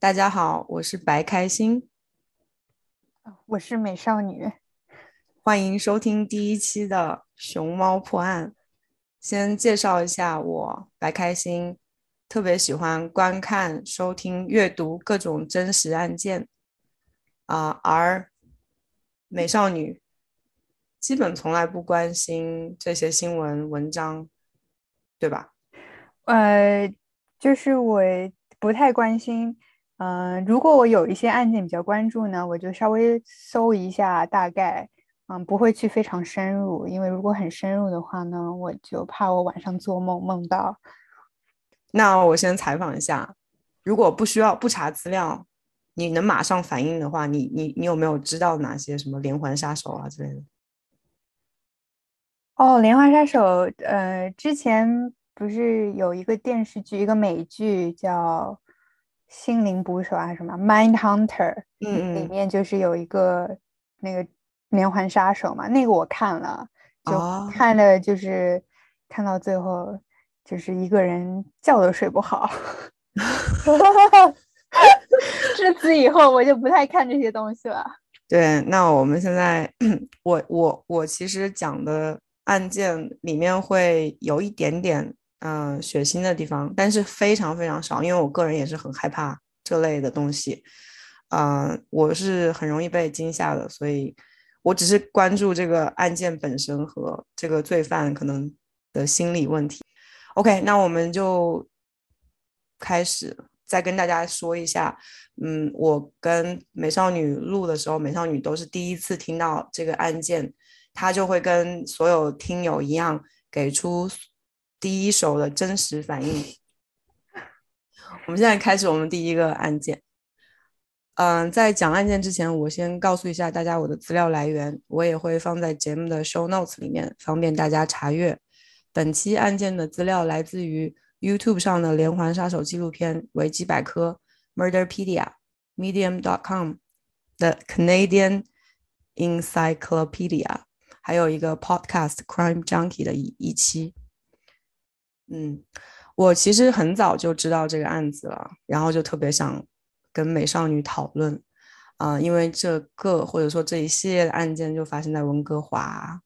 大家好，我是白开心，我是美少女，欢迎收听第一期的熊猫破案。先介绍一下我白开心，特别喜欢观看、收听、阅读各种真实案件啊，而美少女基本从来不关心这些新闻文章，对吧？呃，就是我不太关心。嗯，如果我有一些案件比较关注呢，我就稍微搜一下大概，嗯，不会去非常深入，因为如果很深入的话呢，我就怕我晚上做梦梦到。那我先采访一下，如果不需要不查资料，你能马上反应的话，你你你有没有知道哪些什么连环杀手啊之类的？哦，连环杀手，呃，之前不是有一个电视剧，一个美剧叫。心灵捕手啊，什么 Mind Hunter，嗯嗯，里面就是有一个那个连环杀手嘛，那个我看了，就看的就是看到最后就是一个人觉都睡不好，自此以后我就不太看这些东西了。对，那我们现在我我我其实讲的案件里面会有一点点。嗯，血腥的地方，但是非常非常少，因为我个人也是很害怕这类的东西。嗯，我是很容易被惊吓的，所以我只是关注这个案件本身和这个罪犯可能的心理问题。OK，那我们就开始再跟大家说一下。嗯，我跟美少女录的时候，美少女都是第一次听到这个案件，她就会跟所有听友一样给出。第一手的真实反应。我们现在开始我们第一个案件。嗯，在讲案件之前，我先告诉一下大家我的资料来源，我也会放在节目的 show notes 里面，方便大家查阅。本期案件的资料来自于 YouTube 上的连环杀手纪录片、维基百科、Murderpedia、Medium.com 的 Canadian Encyclopedia，还有一个 Podcast Crime Junkie 的一一期。嗯，我其实很早就知道这个案子了，然后就特别想跟美少女讨论啊，因为这个或者说这一系列的案件就发生在温哥华。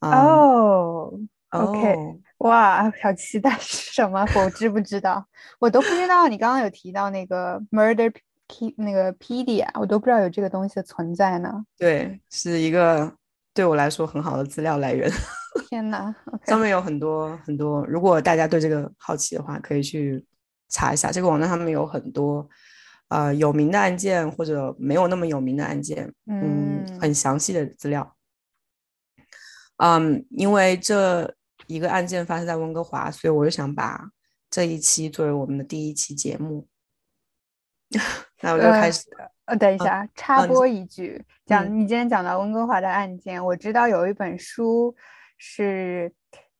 哦，OK，哇，好期待是什么？我知不知道？我都不知道。你刚刚有提到那个 Murder P 那个 Pedia，我都不知道有这个东西的存在呢。对，是一个对我来说很好的资料来源。天哪，上面有很多很多。如果大家对这个好奇的话，可以去查一下这个网站，上面有很多呃有名的案件或者没有那么有名的案件，嗯，很详细的资料。嗯，因为这一个案件发生在温哥华，所以我就想把这一期作为我们的第一期节目。那我就开始。呃，等一下，插播一句，讲你今天讲到温哥华的案件，我知道有一本书。是，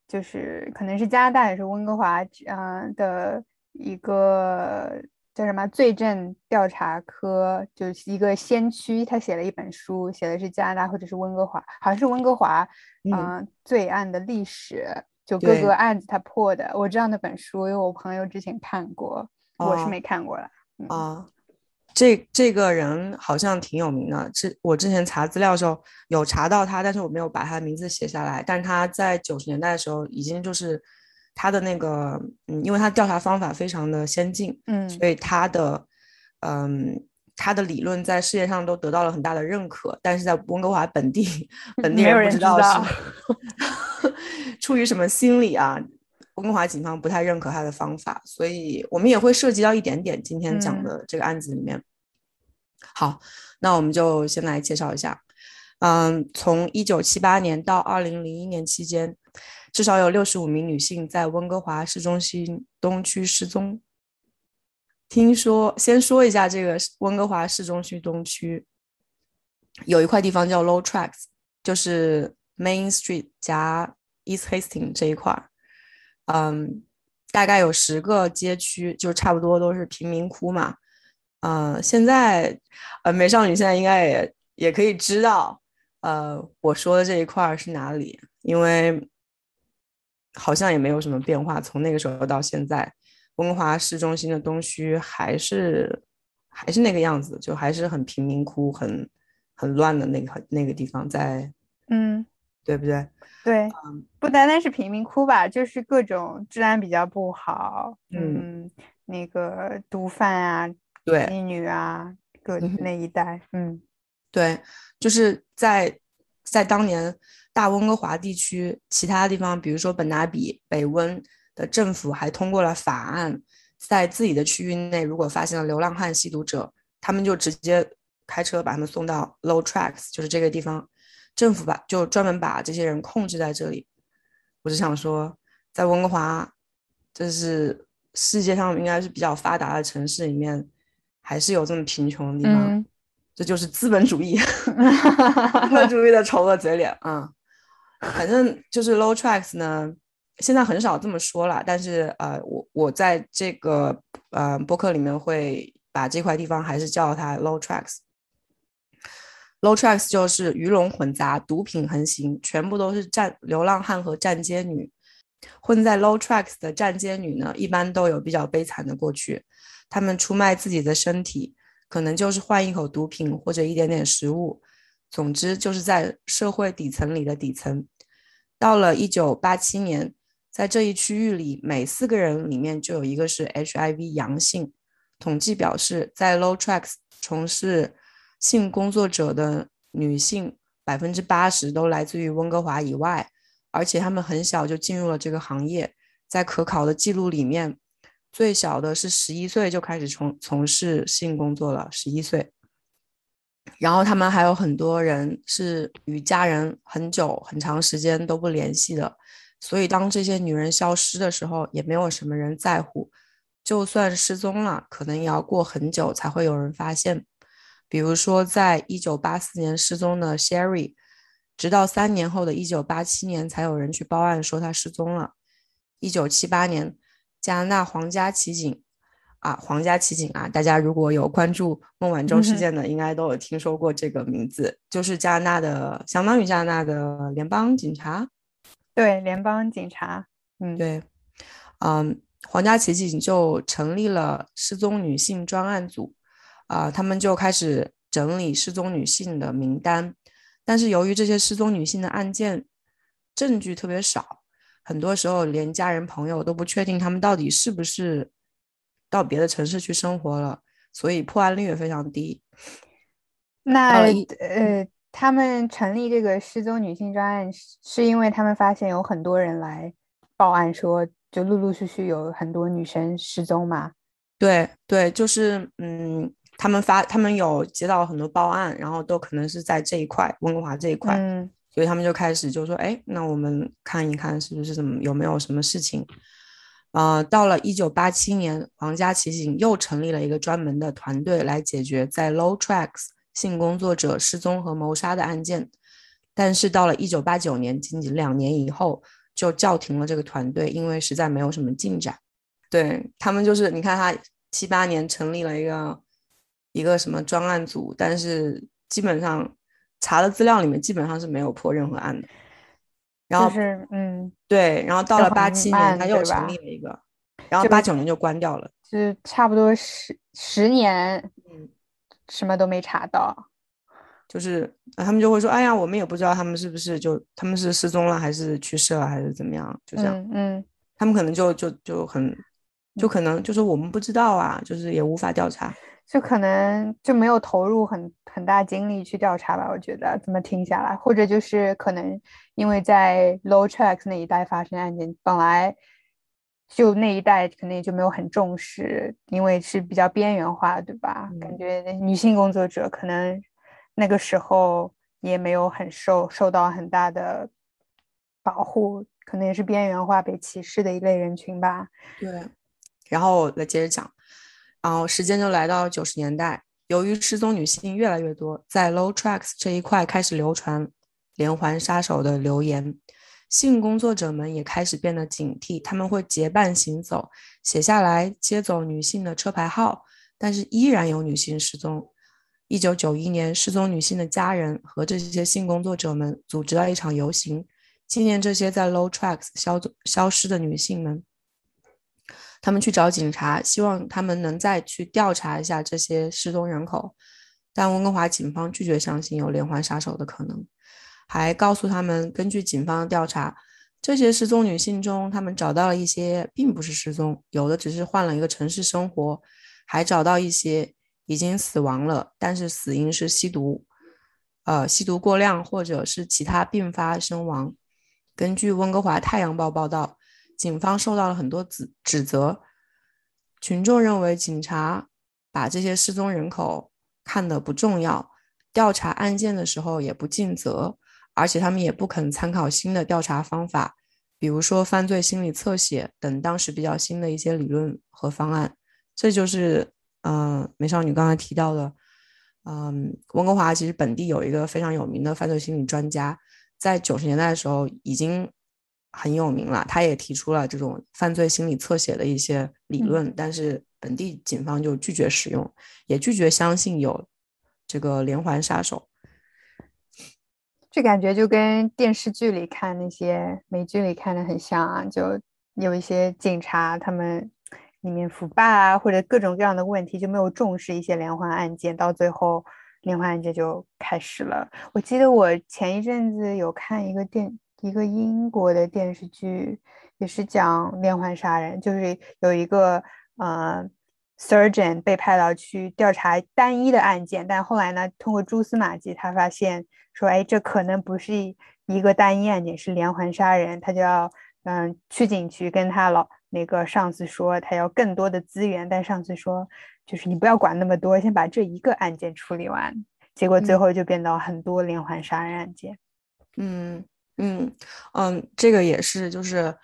就是可能是加拿大也是温哥华，啊的一个叫什么罪证调查科，就是一个先驱，他写了一本书，写的是加拿大或者是温哥华，好像是温哥华，嗯，罪案的历史，就各个案子他破的，我知道那本书，因为我朋友之前看过，我是没看过了，啊。这这个人好像挺有名的，之我之前查资料的时候有查到他，但是我没有把他的名字写下来。但是他在九十年代的时候已经就是他的那个，嗯，因为他调查方法非常的先进，嗯，所以他的，嗯，他的理论在世界上都得到了很大的认可。但是在温哥华本地，本地人不知道是 出于什么心理啊。温哥华警方不太认可他的方法，所以我们也会涉及到一点点今天讲的这个案子里面。好，那我们就先来介绍一下。嗯，从一九七八年到二零零一年期间，至少有六十五名女性在温哥华市中心东区失踪。听说，先说一下这个温哥华市中心东区有一块地方叫 Low Tracks，就是 Main Street 加 East Hastings 这一块。嗯，大概有十个街区，就差不多都是贫民窟嘛。嗯，现在，呃，美少女现在应该也也可以知道，呃，我说的这一块是哪里，因为好像也没有什么变化，从那个时候到现在，温华市中心的东区还是还是那个样子，就还是很贫民窟、很很乱的那个那个地方，在嗯，对不对？对，不单单是贫民窟吧，就是各种治安比较不好，嗯，那个毒贩啊，对，妓女啊，各那一带，嗯，对，就是在在当年大温哥华地区，其他地方，比如说本拿比、北温的政府还通过了法案，在自己的区域内，如果发现了流浪汉吸毒者，他们就直接开车把他们送到 Low Tracks，就是这个地方。政府把就专门把这些人控制在这里，我只想说，在温哥华，这是世界上应该是比较发达的城市里面，还是有这么贫穷的地方，这就是资本主义，资本主义的丑恶嘴脸啊！反正就是 low tracks 呢，现在很少这么说了，但是呃，我我在这个呃播客里面会把这块地方还是叫它 low tracks。Low tracks 就是鱼龙混杂，毒品横行，全部都是站流浪汉和站街女。混在 Low tracks 的站街女呢，一般都有比较悲惨的过去。她们出卖自己的身体，可能就是换一口毒品或者一点点食物。总之，就是在社会底层里的底层。到了1987年，在这一区域里，每四个人里面就有一个是 HIV 阳性。统计表示，在 Low tracks 从事性工作者的女性百分之八十都来自于温哥华以外，而且她们很小就进入了这个行业。在可考的记录里面，最小的是十一岁就开始从从事性工作了，十一岁。然后他们还有很多人是与家人很久很长时间都不联系的，所以当这些女人消失的时候，也没有什么人在乎。就算失踪了，可能也要过很久才会有人发现。比如说，在一九八四年失踪的 Sherry，直到三年后的一九八七年才有人去报案说她失踪了。一九七八年，加拿大皇家骑警啊，皇家骑警啊，大家如果有关注孟晚舟事件的，应该都有听说过这个名字，就是加拿大的，相当于加拿大的联邦警察。对，联邦警察。嗯，对，嗯，皇家骑警就成立了失踪女性专案组。啊，他们就开始整理失踪女性的名单，但是由于这些失踪女性的案件证据特别少，很多时候连家人朋友都不确定他们到底是不是到别的城市去生活了，所以破案率也非常低。那呃，他们成立这个失踪女性专案，是因为他们发现有很多人来报案，说就陆陆续续有很多女生失踪嘛？对对，就是嗯。他们发，他们有接到很多报案，然后都可能是在这一块温哥华这一块，嗯，所以他们就开始就说，哎，那我们看一看是不是怎么有没有什么事情。呃，到了一九八七年，皇家骑警又成立了一个专门的团队来解决在 Low Tracks 性工作者失踪和谋杀的案件，但是到了一九八九年，仅仅两年以后就叫停了这个团队，因为实在没有什么进展。对他们就是，你看他七八年成立了一个。一个什么专案组，但是基本上查的资料里面基本上是没有破任何案的。然后是嗯，对，然后到了八七年他又成立了一个，然后八九年就关掉了，是差不多十十年，嗯，什么都没查到，就是他们就会说，哎呀，我们也不知道他们是不是就他们是失踪了还是去世了还是怎么样，就这样，嗯，他们可能就就就很就可能就说我们不知道啊，就是也无法调查。就可能就没有投入很很大精力去调查吧，我觉得怎么听下来，或者就是可能因为在 Low Tracks 那一带发生案件，本来就那一带可能也就没有很重视，因为是比较边缘化，对吧？感觉女性工作者可能那个时候也没有很受受到很大的保护，可能也是边缘化、被歧视的一类人群吧。对，然后来接着讲。然后时间就来到九十年代，由于失踪女性越来越多，在 Low Tracks 这一块开始流传连环杀手的流言，性工作者们也开始变得警惕，他们会结伴行走，写下来接走女性的车牌号，但是依然有女性失踪。一九九一年，失踪女性的家人和这些性工作者们组织了一场游行，纪念这些在 Low Tracks 消消失的女性们。他们去找警察，希望他们能再去调查一下这些失踪人口，但温哥华警方拒绝相信有连环杀手的可能，还告诉他们，根据警方的调查，这些失踪女性中，他们找到了一些并不是失踪，有的只是换了一个城市生活，还找到一些已经死亡了，但是死因是吸毒，呃，吸毒过量或者是其他并发身亡。根据温哥华太阳报报道。警方受到了很多指指责，群众认为警察把这些失踪人口看得不重要，调查案件的时候也不尽责，而且他们也不肯参考新的调查方法，比如说犯罪心理侧写等当时比较新的一些理论和方案。这就是，嗯，美少女刚才提到的，嗯，温哥华其实本地有一个非常有名的犯罪心理专家，在九十年代的时候已经。很有名了，他也提出了这种犯罪心理侧写的一些理论，但是本地警方就拒绝使用，也拒绝相信有这个连环杀手。这感觉就跟电视剧里看那些美剧里看的很像啊，就有一些警察他们里面腐败啊，或者各种各样的问题，就没有重视一些连环案件，到最后连环案件就开始了。我记得我前一阵子有看一个电。一个英国的电视剧也是讲连环杀人，就是有一个呃 surgeon 被派到去调查单一的案件，但后来呢，通过蛛丝马迹，他发现说，哎，这可能不是一个单一案件，是连环杀人，他就要嗯去警局跟他老那个上司说，他要更多的资源，但上司说，就是你不要管那么多，先把这一个案件处理完，结果最后就变到很多连环杀人案件，嗯。嗯嗯，这个也是，就是，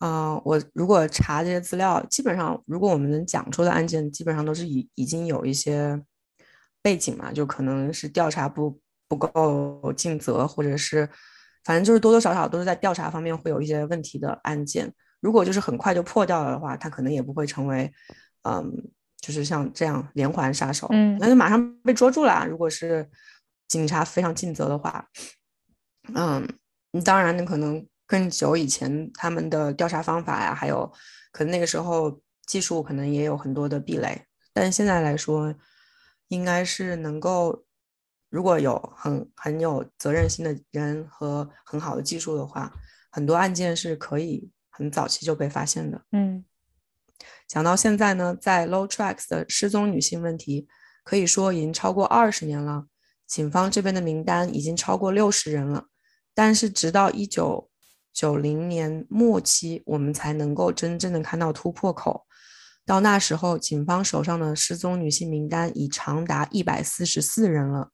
嗯，我如果查这些资料，基本上，如果我们能讲出的案件，基本上都是已已经有一些背景嘛，就可能是调查不不够尽责，或者是，反正就是多多少少都是在调查方面会有一些问题的案件。如果就是很快就破掉了的话，他可能也不会成为，嗯，就是像这样连环杀手，嗯，那就马上被捉住了。如果是警察非常尽责的话，嗯。当然，那可能更久以前他们的调查方法呀，还有可能那个时候技术可能也有很多的壁垒。但是现在来说，应该是能够，如果有很很有责任心的人和很好的技术的话，很多案件是可以很早期就被发现的。嗯，讲到现在呢，在 Low Tracks 的失踪女性问题，可以说已经超过二十年了，警方这边的名单已经超过六十人了。但是，直到一九九零年末期，我们才能够真正的看到突破口。到那时候，警方手上的失踪女性名单已长达一百四十四人了。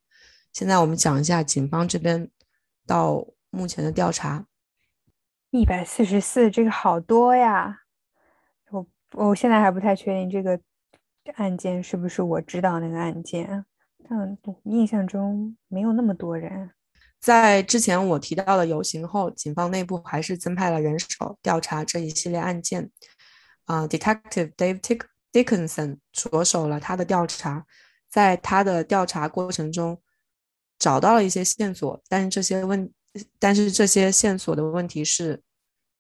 现在，我们讲一下警方这边到目前的调查。一百四十四，这个好多呀！我我现在还不太确定这个案件是不是我知道那个案件，但我印象中没有那么多人。在之前我提到的游行后，警方内部还是增派了人手调查这一系列案件。啊，Detective Dave Dickinson 着手了他的调查，在他的调查过程中找到了一些线索，但是这些问，但是这些线索的问题是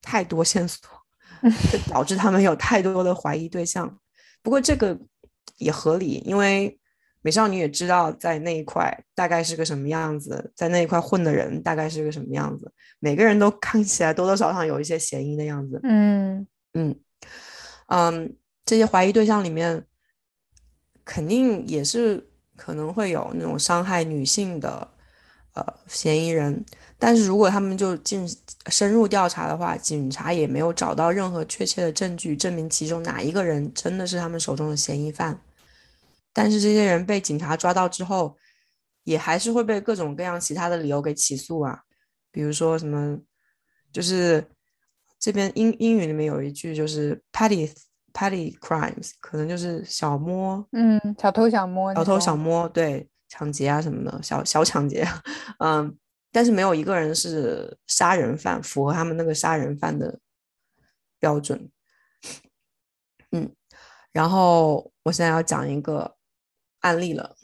太多线索，导致他们有太多的怀疑对象。不过这个也合理，因为。美少女也知道在那一块大概是个什么样子，在那一块混的人大概是个什么样子，每个人都看起来多多少少有一些嫌疑的样子。嗯嗯嗯，这些怀疑对象里面肯定也是可能会有那种伤害女性的呃嫌疑人，但是如果他们就进深入调查的话，警察也没有找到任何确切的证据证明其中哪一个人真的是他们手中的嫌疑犯。但是这些人被警察抓到之后，也还是会被各种各样其他的理由给起诉啊，比如说什么，就是这边英英语里面有一句就是 petty petty crimes，可能就是小摸，嗯，小偷小摸，小偷小摸，对，抢劫啊什么的，小小抢劫，嗯，但是没有一个人是杀人犯，符合他们那个杀人犯的标准，嗯，然后我现在要讲一个。案例了，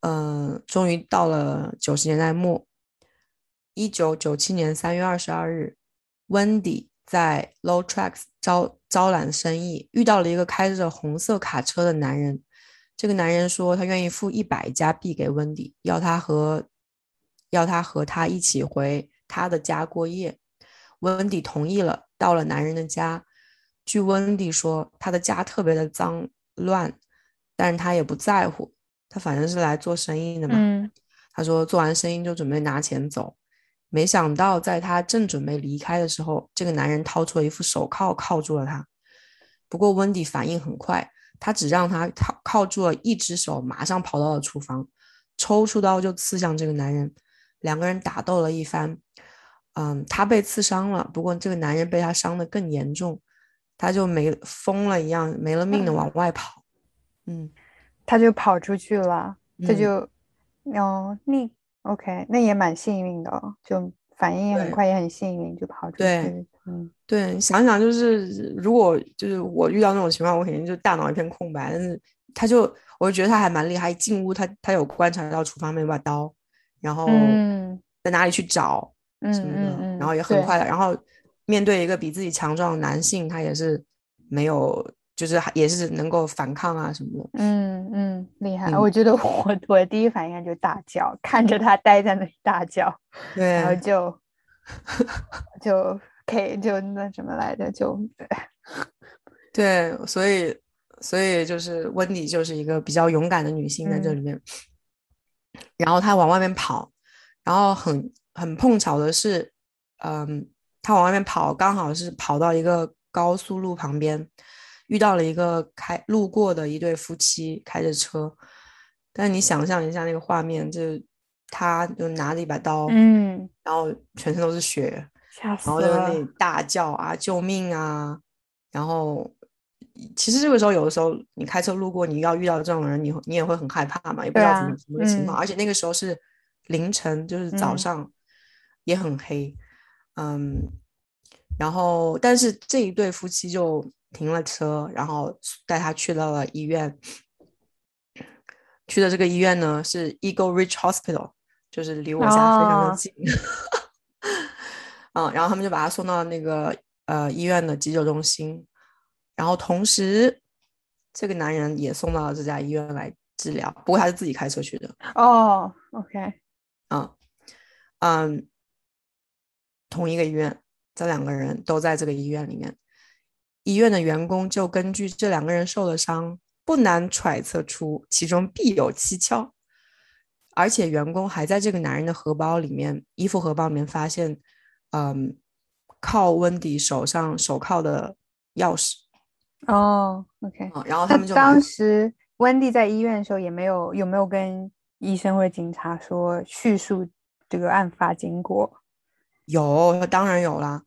嗯，终于到了九十年代末，一九九七年三月二十二日，Wendy 在 Low Tracks 招招揽生意，遇到了一个开着红色卡车的男人。这个男人说他愿意付一百加币给温迪，要他和要他和他一起回他的家过夜。温迪同意了。到了男人的家，据温迪说，他的家特别的脏乱，但是他也不在乎，他反正是来做生意的嘛。他说做完生意就准备拿钱走。没想到，在他正准备离开的时候，这个男人掏出了一副手铐，铐住了他。不过温迪反应很快，他只让他铐铐住了一只手，马上跑到了厨房，抽出刀就刺向这个男人。两个人打斗了一番，嗯，他被刺伤了，不过这个男人被他伤的更严重，他就没疯了一样，没了命的往外跑。嗯，他就跑出去了，他就，哦，你。OK，那也蛮幸运的，就反应也很快，也很幸运，就跑出去。对，嗯，对，想想就是，如果就是我遇到那种情况，我肯定就大脑一片空白。但是他就，我就觉得他还蛮厉害，一进屋他他有观察到厨房那把刀，然后在哪里去找什么的，然后也很快的，然后面对一个比自己强壮的男性，他也是没有。就是也是能够反抗啊什么的，嗯嗯，厉害。我觉得我我的第一反应就大叫，看着他待在那里大叫，对，然后就就可以就那什么来着，就 对，所以所以就是温迪就是一个比较勇敢的女性在这里面，然后她往外面跑，然后很很碰巧的是，嗯，她往外面跑，刚好是跑到一个高速路旁边。遇到了一个开路过的一对夫妻开着车，但你想象一下那个画面，就他就拿着一把刀，嗯，然后全身都是血，然后就在那里大叫啊救命啊！然后其实这个时候有的时候你开车路过，你要遇到这种人，你你也会很害怕嘛，也不知道怎么什么情况，而且那个时候是凌晨，就是早上也很黑，嗯，然后但是这一对夫妻就。停了车，然后带他去到了医院。去的这个医院呢是 Eagle Ridge Hospital，就是离我家非常的近。嗯，然后他们就把他送到那个呃医院的急救中心，然后同时这个男人也送到了这家医院来治疗，不过他是自己开车去的。哦，OK，嗯嗯，同一个医院，这两个人都在这个医院里面。医院的员工就根据这两个人受了伤，不难揣测出其中必有蹊跷。而且员工还在这个男人的荷包里面，衣服荷包里面发现，嗯，靠温迪手上手铐的钥匙。哦，OK。然后他们就当时温迪在医院的时候，也没有有没有跟医生或者警察说叙述这个案发经过？有，当然有啦。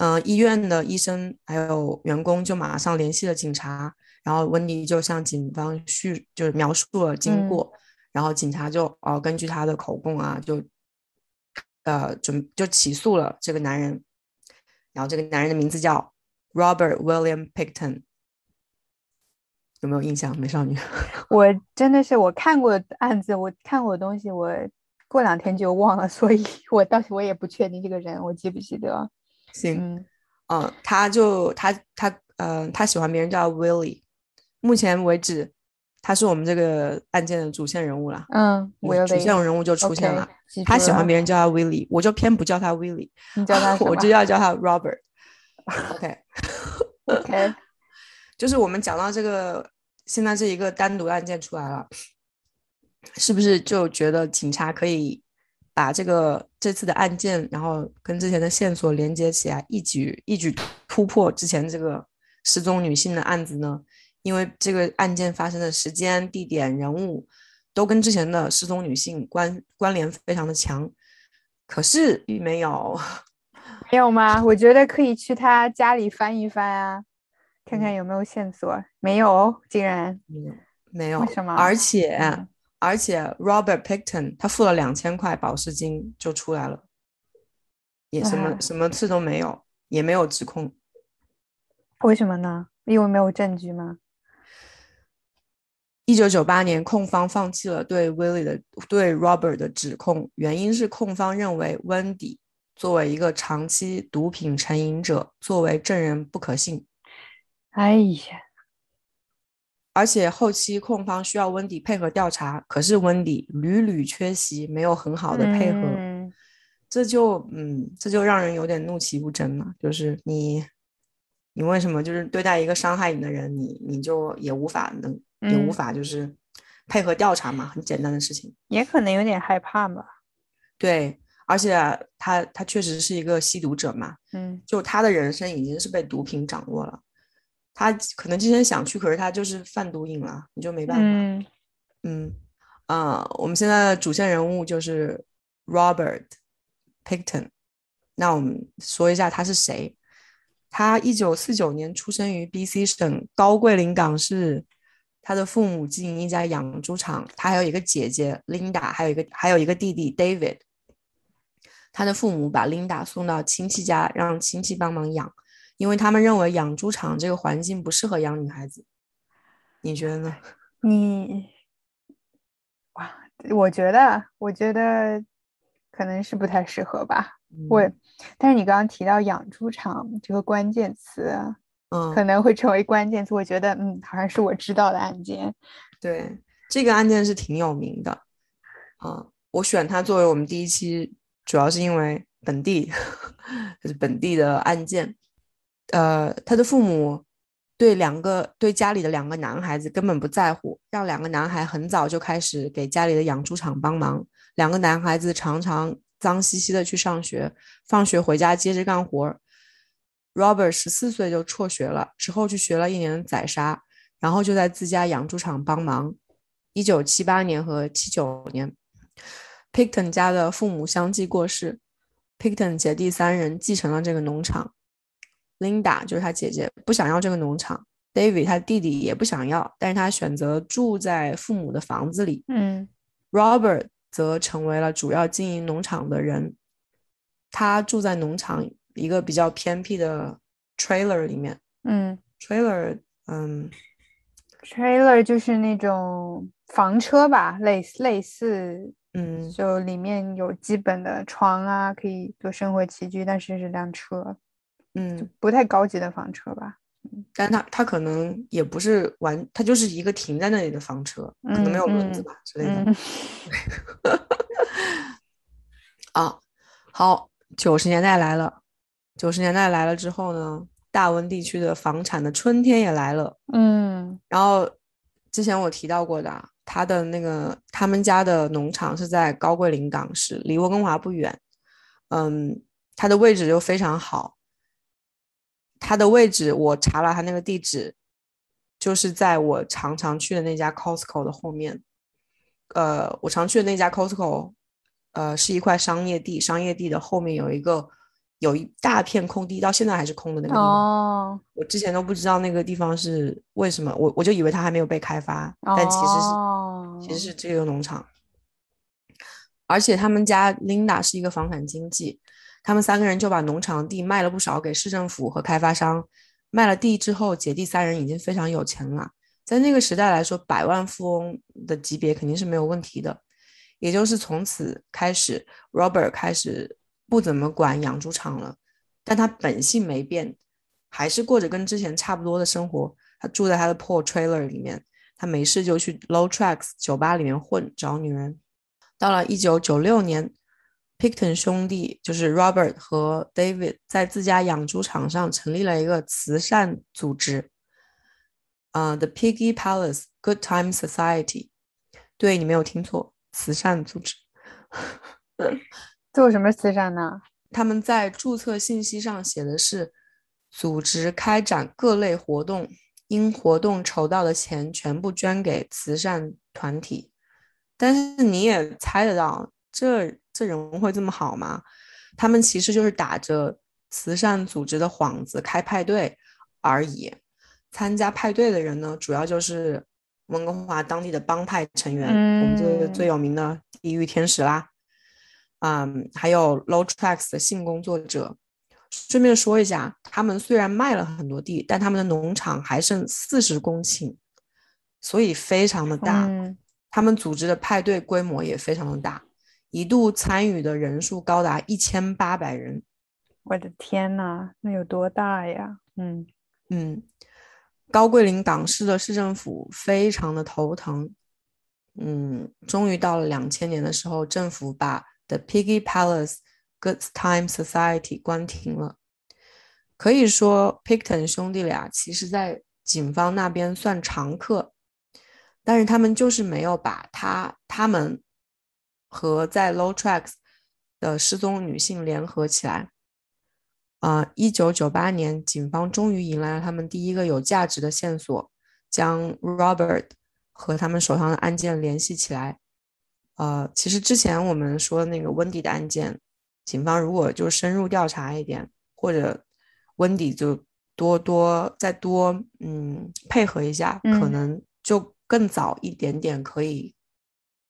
嗯，医院的医生还有员工就马上联系了警察，然后温迪就向警方叙就是描述了经过，然后警察就哦根据他的口供啊，就呃准就起诉了这个男人，然后这个男人的名字叫 Robert William Picton，有没有印象？美少女，我真的是我看过案子，我看过的东西，我过两天就忘了，所以我到时我也不确定这个人我记不记得。行，嗯，他就他他呃，他喜欢别人叫 Willie，目前为止他是我们这个案件的主线人物了。嗯，主线人物就出现了。他喜欢别人叫他 Willie，我就偏不叫他 Willie，你叫他我就要叫他 Robert。OK，OK，就是我们讲到这个，现在这一个单独案件出来了，是不是就觉得警察可以？把这个这次的案件，然后跟之前的线索连接起来，一举一举突破之前这个失踪女性的案子呢？因为这个案件发生的时间、地点、人物都跟之前的失踪女性关关联非常的强，可是并没有，没有吗？我觉得可以去他家里翻一翻啊，看看有没有线索。没有，竟然没有，没有，为什么？而且。而且 Robert Picton 他付了两千块保释金就出来了，也什么什么事都没有，也没有指控。为什么呢？因为没有证据吗？一九九八年，控方放弃了对 Willie 的对 Robert 的指控，原因是控方认为 Wendy 作为一个长期毒品成瘾者，作为证人不可信。哎呀，而且后期控方需要温迪配合调查，可是温迪屡屡缺席，没有很好的配合，嗯这就嗯，这就让人有点怒其不争嘛。就是你，你为什么就是对待一个伤害你的人，你你就也无法能也无嗯法就是配合调查嘛，很简单的事情。也可能有点害怕吧。对，而且他他确实是一个吸毒者嘛，嗯就他的人生已经是被毒品掌握了。他可能之前想去，可是他就是贩毒瘾了，你就没办法。嗯嗯，啊、我们现在的主线人物就是 Robert Picton。那我们说一下他是谁？他一九四九年出生于 B.C 省高桂林港市，他的父母经营一家养猪场，他还有一个姐姐 Linda，还有一个还有一个弟弟 David。他的父母把 Linda 送到亲戚家，让亲戚帮忙养，因为他们认为养猪场这个环境不适合养女孩子。你觉得呢？你哇，我觉得，我觉得可能是不太适合吧。我嗯，但是你刚刚提到养猪场这个关键词，嗯可能会成为关键词。我觉得，嗯，好像是我知道的案件。对，这个案件是挺有名的，啊、我选它作为我们第一期，主要是因为本地，就是本地的案件。呃，他的父母对两个对家里的两个男孩子根本不在乎，让两个男孩很早就开始给家里的养猪场帮忙。两个男孩子常常脏兮兮的去上学，放学回家接着干活。Robert 十四岁就辍学了，之后去学了一年的宰杀，然后就在自家养猪场帮忙。一九七八年和七九年，Picton 家的父母相继过世，Picton 姐弟三人继承了这个农场。Linda 就是他姐姐，不想要这个农场。David 他弟弟也不想要，但是他选择住在父母的房子里。嗯 Robert 则成为了主要经营农场的人。他住在农场一个比较偏僻的 trailer 里面。嗯 trailer，嗯，，trailer 就是那种房车吧，类似类似，嗯就里面有基本的床啊，可以做生活起居，但是是辆车，嗯，不太高级的房车吧。但他他可能也不是完，他就是一个停在那里的房车，可能没有轮子嗯吧之类的。嗯 啊，好，九十年代来了，九十年代来了之后呢，大温地区的房产的春天也来了。嗯然后之前我提到过的啊，他的那个他们家的农场是在高贵林港市，离温哥华不远。嗯，它的位置就非常好。它的位置我查了，它那个地址就是在我常常去的那家 Costco 的后面。呃，我常去的那家 Costco，呃，是一块商业地，商业地的后面有一个有一大片空地，到现在还是空的那个地方。哦我之前都不知道那个地方是为什么，我我就以为它还没有被开发，但其实是、哦，其实是这个农场。而且他们家 Linda 是一个房产经纪，他们三个人就把农场地卖了不少给市政府和开发商。卖了地之后，姐弟三人已经非常有钱了，在那个时代来说，百万富翁的级别肯定是没有问题的。也就是从此开始，Robert 开始不怎么管养猪场了，但他本性没变，还是过着跟之前差不多的生活。他住在他的破 trailer 里面，他没事就去 Low Tracks 酒吧里面混，找女人。到了一九九六年，Picton 兄弟就是 Robert 和 David 在自家养猪场上成立了一个慈善组织，啊，The Piggy Palace Good Time Society。对你没有听错，慈善组织。做什么慈善呢？他们在注册信息上写的是组织开展各类活动，因活动筹到的钱全部捐给慈善团体。但是你也猜得到，这这人会这么好吗？他们其实就是打着慈善组织的幌子开派对而已。参加派对的人呢，主要就是温哥华当地的帮派成员，我们这个最嗯有名的地狱天使啦。嗯，还有 Low Tracks 的性工作者。顺便说一下，他们虽然卖了很多地，但他们的农场还剩四十公顷，所以非常的大。嗯他们组织的派对规模也非常的大，一度参与的人数高达一千八百人。我的天呐，那有多大呀？嗯嗯，高桂林港市的市政府非常的头疼。嗯，终于到了两千年的时候，政府把 The Piggy Palace Good Time Society 关停了。可以说，Picton 兄弟俩其实在警方那边算常客，但是他们就是没有把他他们和在 Low Tracks 的失踪女性联合起来。啊，一九九八年，警方终于迎来了他们第一个有价值的线索，将 Robert 和他们手上的案件联系起来。呃，其实之前我们说那个温迪的案件，警方如果就深入调查一点，或者温迪就多多再多嗯配合一下，可能就更早一点点可以，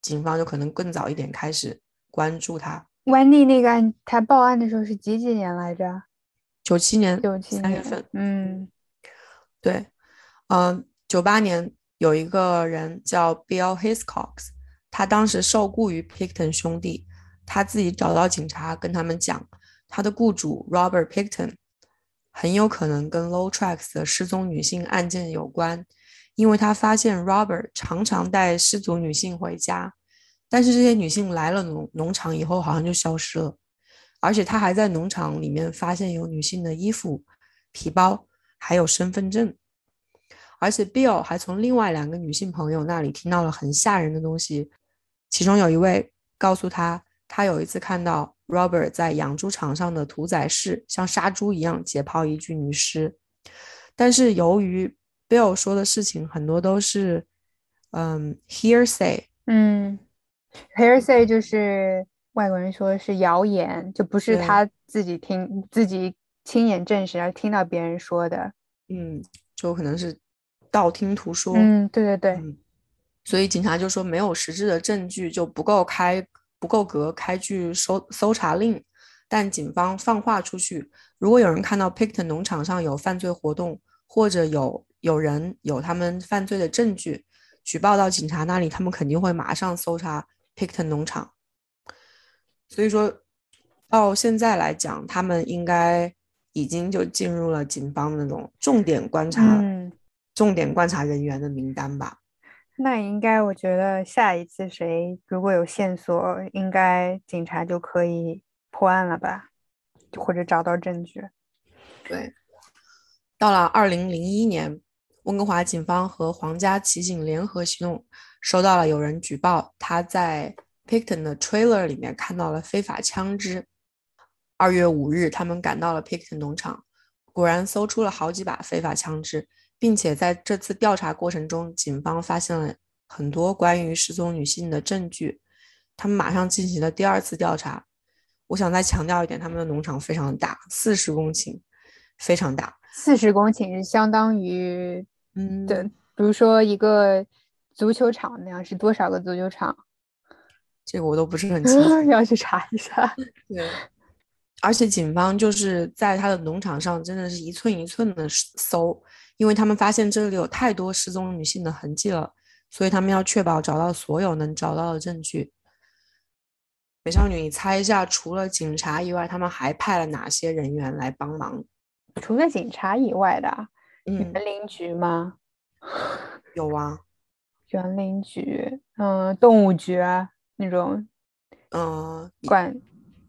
警方就可能更早一点开始关注他。温迪那个案，他报案的时候是几几年来着？九七年九七三月份，嗯，对，嗯，九八年有一个人叫 Bill Hiscox，他当时受雇于 Picton 兄弟，他自己找到警察跟他们讲，他的雇主 Robert Picton 很有可能跟 Low Tracks 的失踪女性案件有关，因为他发现 Robert 常常带失足女性回家，但是这些女性来了农农场以后好像就消失了。而且他还在农场里面发现有女性的衣服、皮包，还有身份证。而且 Bill 还从另外两个女性朋友那里听到了很吓人的东西，其中有一位告诉他，他有一次看到 Robert 在养猪场上的屠宰室像杀猪一样解剖一具女尸。但是由于 Bill 说的事情很多都是，嗯，hearsay，嗯，hearsay 就是。外国人说是谣言，就不是他自己听自己亲眼证实，而听到别人说的。嗯，就可能是道听途说。嗯，对对对。所以警察就说没有实质的证据就不够开不够格开具搜搜查令。但警方放话出去，如果有人看到 Picton 农场上有犯罪活动，或者有有人有他们犯罪的证据，举报到警察那里，他们肯定会马上搜查 Picton 农场。所以说，到现在来讲，他们应该已经就进入了警方那种重点观察、嗯重点观察人员的名单吧。那应该，我觉得下一次谁如果有线索，应该警察就可以破案了吧，或者找到证据。对，到了二零零一年，温哥华警方和皇家骑警联合行动，收到了有人举报他在。Picton 的 trailer 里面看到了非法枪支。二月五日，他们赶到了 Picton 农场，果然搜出了好几把非法枪支，并且在这次调查过程中，警方发现了很多关于失踪女性的证据。他们马上进行了第二次调查。我想再强调一点，他们的农场非常大，四十公顷，非常大。四十公顷相当于，嗯，对，比如说一个足球场那样，是多少个足球场？这个我都不是很清楚，要去查一下。对，而且警方就是在他的农场上，真的是一寸一寸的搜，因为他们发现这里有太多失踪女性的痕迹了，所以他们要确保找到所有能找到的证据。美少女，你猜一下，除了警察以外，他们还派了哪些人员来帮忙？除了警察以外的，园林局吗？有啊，园林局，嗯，动物局啊。那种，嗯，管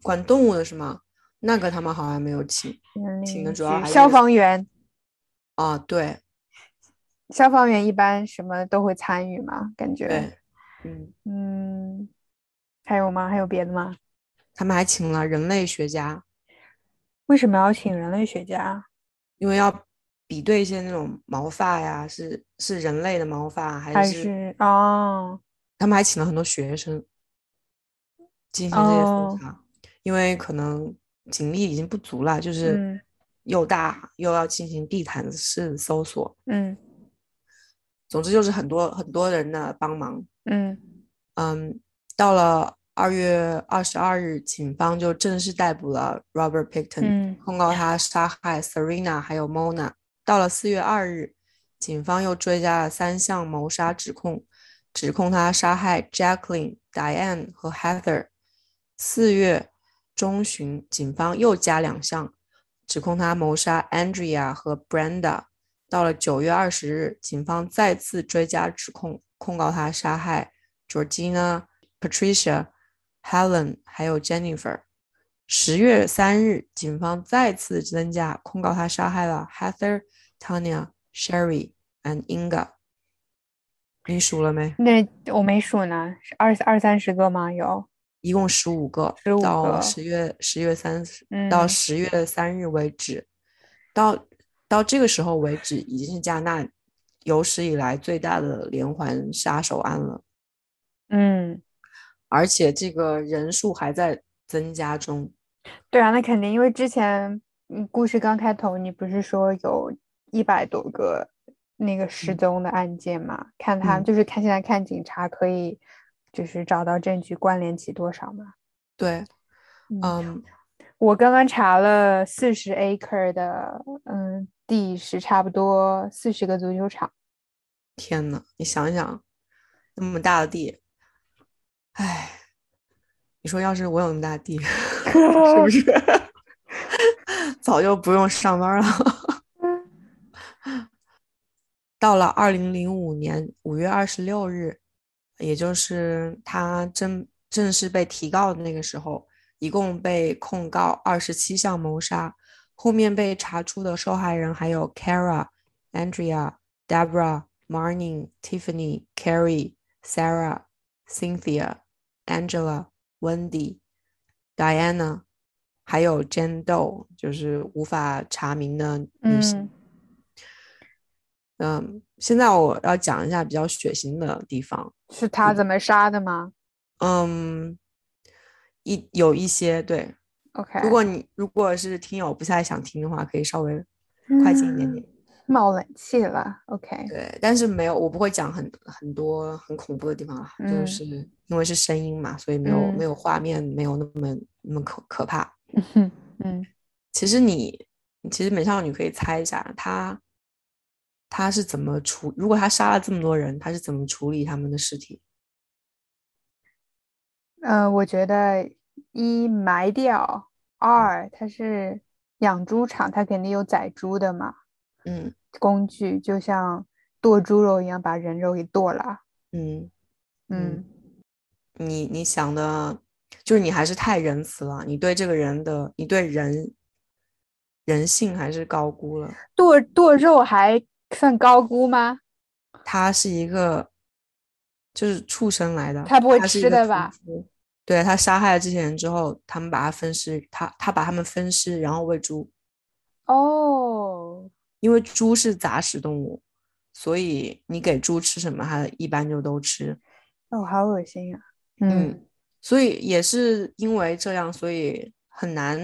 管动物的是吗？那个他们好像没有请，请的主要消防员。啊，对，消防员一般什么都会参与嘛，感觉。对，嗯嗯，还有吗？还有别的吗？他们还请了人类学家。为什么要请人类学家？因为要比对一些那种毛发呀，是是人类的毛发还是？哦。他们还请了很多学生。进行这些搜查，因为可能警力已经不足了，就是又大又要进行地毯式搜索。嗯，总之就是很多很多人的帮忙。嗯嗯，到了二月二十二日，警方就正式逮捕了 Robert Picton，控告他杀害 Serena 还有 Mona。到了四月二日，警方又追加了三项谋杀指控，指控他杀害 Jacqueline、Diane 和 Heather。四月中旬，警方又加两项，指控他谋杀 Andrea 和 Brenda。到了九月二十日，警方再次追加指控，控告他杀害 Georgina、Patricia、Helen 还有 Jennifer。十月三日，警方再次增加控告他杀害了 Heather、Tanya、Sherry and Inga。你数了没？那我没数呢，是二二三十个吗？有，一共十五个，到十月十月三到十月三日为止，到。到这个时候为止，已经是加纳有史以来最大的连环杀手案了。嗯，而且这个人数还在增加中。对啊，那肯定，因为之前嗯，故事刚开头，你不是说有一百多个那个失踪的案件嘛？看他就是看现在看警察可以就是找到证据关联起多少嘛？对，嗯。我刚刚查了四十 acre 的，嗯，地是差不多四十个足球场。天呐，你想想，那么大的地，哎，你说要是我有那么大地，是不是 早就不用上班了？到了二零零五年五月二十六日，也就是他正正式被提告的那个时候。一共被控告二十七项谋杀，后面被查出的受害人还有 Kara、Andrea、Debra、Marnie、Tiffany、Carrie、Sarah、Cynthia、Angela、Wendy、Diana，还有 Jane Doe，就是无法查明的女性。嗯，现在我要讲一下比较血腥的地方，是他怎么杀的吗？嗯。一有一些对，OK。如果你如果是听友不太想听的话，可以稍微快进一点点。冒冷气了，OK。对，但是没有，我不会讲很很多很恐怖的地方啊，就是因为是声音嘛，所以没有没有画面，没有那么那么可可怕。嗯 嗯。其实你其实美少女可以猜一下，她她是怎么处？如果她杀了这么多人，她是怎么处理他们的尸体？嗯，我觉得一埋掉，二它是养猪场，它肯定有宰猪的嘛，嗯，工具就像剁猪肉一样，把人肉给剁了，嗯嗯，你你想的，就是你还是太仁慈了，你对这个人的，你对人人性还是高估了。剁剁肉还算高估吗？他是一个，就是畜生来的，他不会吃的吧？对他杀害了这些人之后，他们把他分尸，他他把他们分尸，然后喂猪。哦，因为猪是杂食动物，所以你给猪吃什么，它一般就都吃。哦，好恶心呀！嗯，所以也是因为这样，所以很难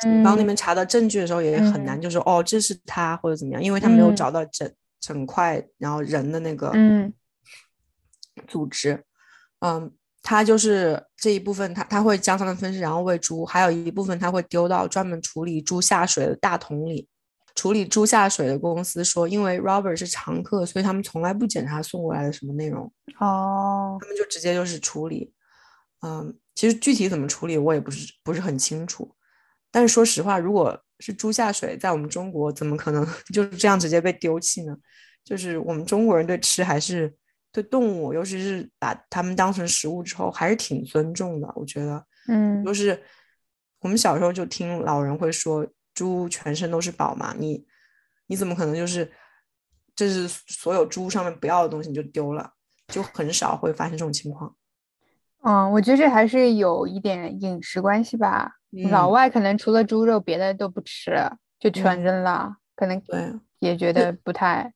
警方那边查到证据的时候也很难，就说哦这是它或者怎么样，因为他没有找到整整块然后人的那个组织，嗯。他就是这一部分，他他会将它们分尸，然后喂猪；还有一部分他会丢到专门处理猪下水的大桶里。处理猪下水的公司说，因为 Robert 是常客，所以他们从来不检查送过来的什么内容。哦，他们就直接就是处理。嗯，其实具体怎么处理我也不是不是很清楚。但是说实话，如果是猪下水，在我们中国怎么可能 就是这样直接被丢弃呢？就是我们中国人对吃还是。对动物，尤其是把它们当成食物之后，还是挺尊重的。我觉得，嗯，就是我们小时候就听老人会说，猪全身都是宝嘛，你你怎么可能就是这是所有猪上面不要的东西你就丢了？就很少会发生这种情况。嗯，我觉得这还是有一点饮食关系吧。老外可能除了猪肉，别的都不吃，就全扔了，可能对也觉得不太。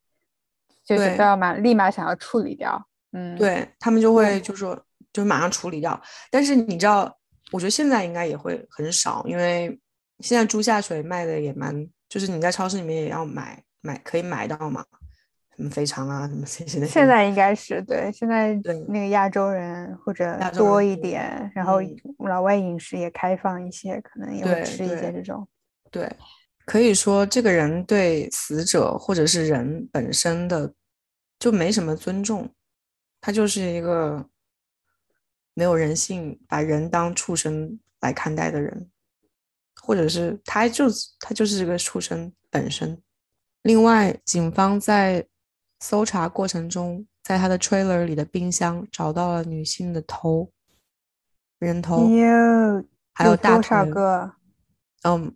就是都要马立马想要处理掉，嗯，对他们就会就说就是马上处理掉。但是你知道，我觉得现在应该也会很少，因为现在猪下水卖的也蛮，就是你在超市里面也要买买可以买到嘛，什么肥肠啊什么这些的。现在应该是对，现在那个亚洲人或者多一点，然后老外饮食也开放一些，可能也会吃一些这种，对。可以说，这个人对死者或者是人本身的就没什么尊重，他就是一个没有人性，把人当畜生来看待的人，或者是他就是他就是这个畜生本身。另外，警方在搜查过程中，在他的 trailer 里的冰箱找到了女性的头，人头，还有大腿。个？嗯，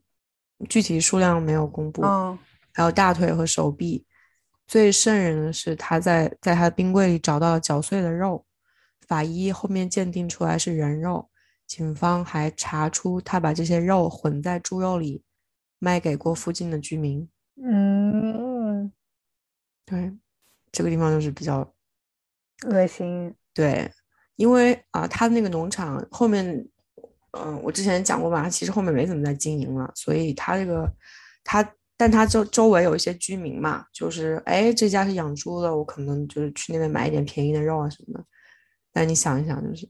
具体数量没有公布。嗯，还有大腿和手臂。最瘆人的是，他在在他的冰柜里找到了绞碎的肉，法医后面鉴定出来是人肉。警方还查出他把这些肉混在猪肉里，卖给过附近的居民。嗯，对，这个地方就是比较恶心。对，因为啊，他的那个农场后面，嗯，我之前讲过吧，其实后面没怎么在经营了，所以他这个他。但他周周围有一些居民嘛，就是哎，这家是养猪的，我可能就是去那边买一点便宜的肉啊什么的。但你想一想，就是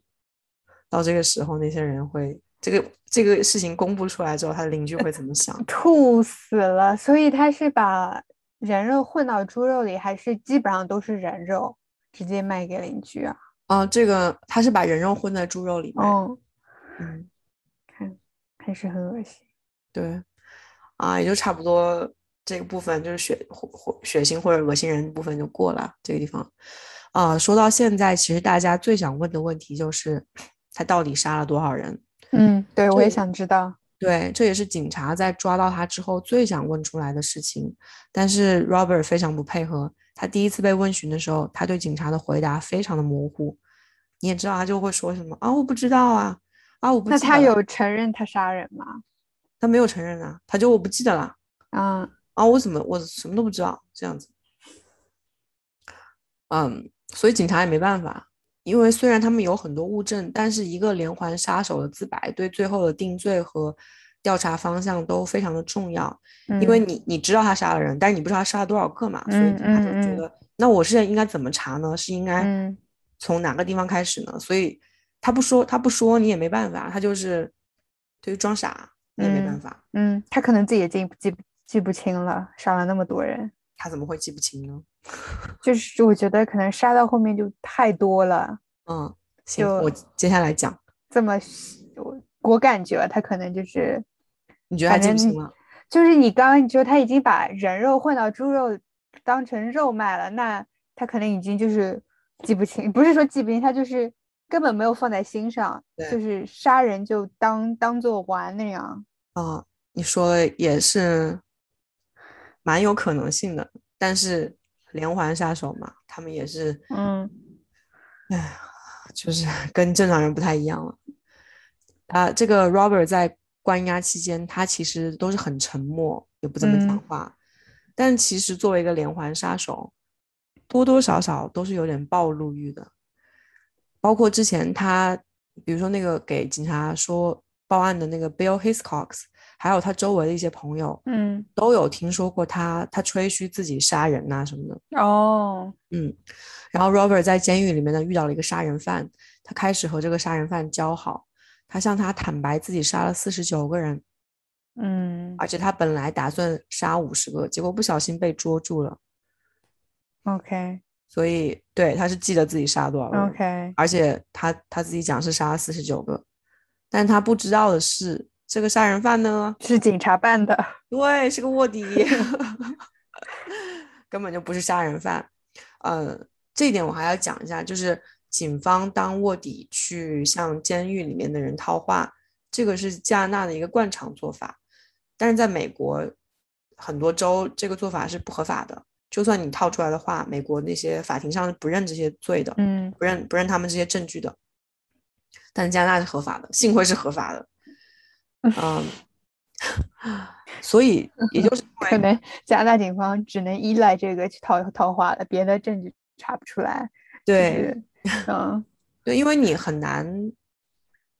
到这个时候，那些人会这个这个事情公布出来之后，他的邻居会怎么想？吐死了！所以他是把人肉混到猪肉里，还是基本上都是人肉直接卖给邻居啊？啊，这个他是把人肉混在猪肉里面。哦，嗯，看还是很恶心。对。啊，也就差不多这个部分，就是血或或血腥或者恶心人部分就过了这个地方。啊，说到现在，其实大家最想问的问题就是他到底杀了多少人？嗯，对，我也想知道。对，这也是警察在抓到他之后最想问出来的事情。但是 Robert 非常不配合，他第一次被问询的时候，他对警察的回答非常的模糊。你也知道，他就会说什么啊，我不知道啊，啊，我不。那他有承认他杀人吗？他没有承认啊，他就我不记得了。啊啊，我怎么我什么都不知道这样子。嗯，所以警察也没办法，因为虽然他们有很多物证，但是一个连环杀手的自白对最后的定罪和调查方向都非常的重要。因为你你知道他杀了人，但是你不知道他杀了多少个嘛，所以他就觉得那我现在应该怎么查呢？是应该从哪个地方开始呢？所以他不说，他不说你也没办法，他就是就是装傻。也没办法，嗯，他可能自己也记记记不清了，杀了那么多人，他怎么会记不清呢？就是我觉得可能杀到后面就太多了，嗯，行，我接下来讲，这么我我感觉他可能就是，你觉得他记不清了？就是你刚刚你说他已经把人肉混到猪肉当成肉卖了，那他可能已经就是记不清，不是说记不清，他就是。根本没有放在心上，就是杀人就当当做玩那样。啊，你说也是蛮有可能性的，但是连环杀手嘛，他们也是，嗯，哎，就是 跟正常人不太一样了。啊，这个 Robert 在关押期间，他其实都是很沉默，也不怎么讲话。但其实作为一个连环杀手，多多少少都是有点暴露欲的。包括之前他，比如说那个给警察说报案的那个 Bill Hiscox，还有他周围的一些朋友，嗯，都有听说过他，他吹嘘自己杀人呐什么的。哦，嗯，然后 Robert 在监狱里面呢遇到了一个杀人犯，他开始和这个杀人犯交好，他向他坦白自己杀了四十九个人，嗯，而且他本来打算杀五十个，结果不小心被捉住了。OK。所以，对，他是记得自己杀多少个，OK，而且他他自己讲是杀了四十九个，但他不知道的是，这个杀人犯呢是警察办的，对，是个卧底，根本就不是杀人犯。呃，这一点我还要讲一下，就是警方当卧底去向监狱里面的人套话，这个是加拿大的一个惯常做法，但是在美国很多州这个做法是不合法的。就算你套出来的话，美国那些法庭上是不认这些罪的，嗯，不认不认他们这些证据的。但加拿大是合法的，幸亏是合法的，嗯，所以也就是可能加拿大警方只能依赖这个去套套话了，别的证据查不出来。对，嗯，对，因为你很难，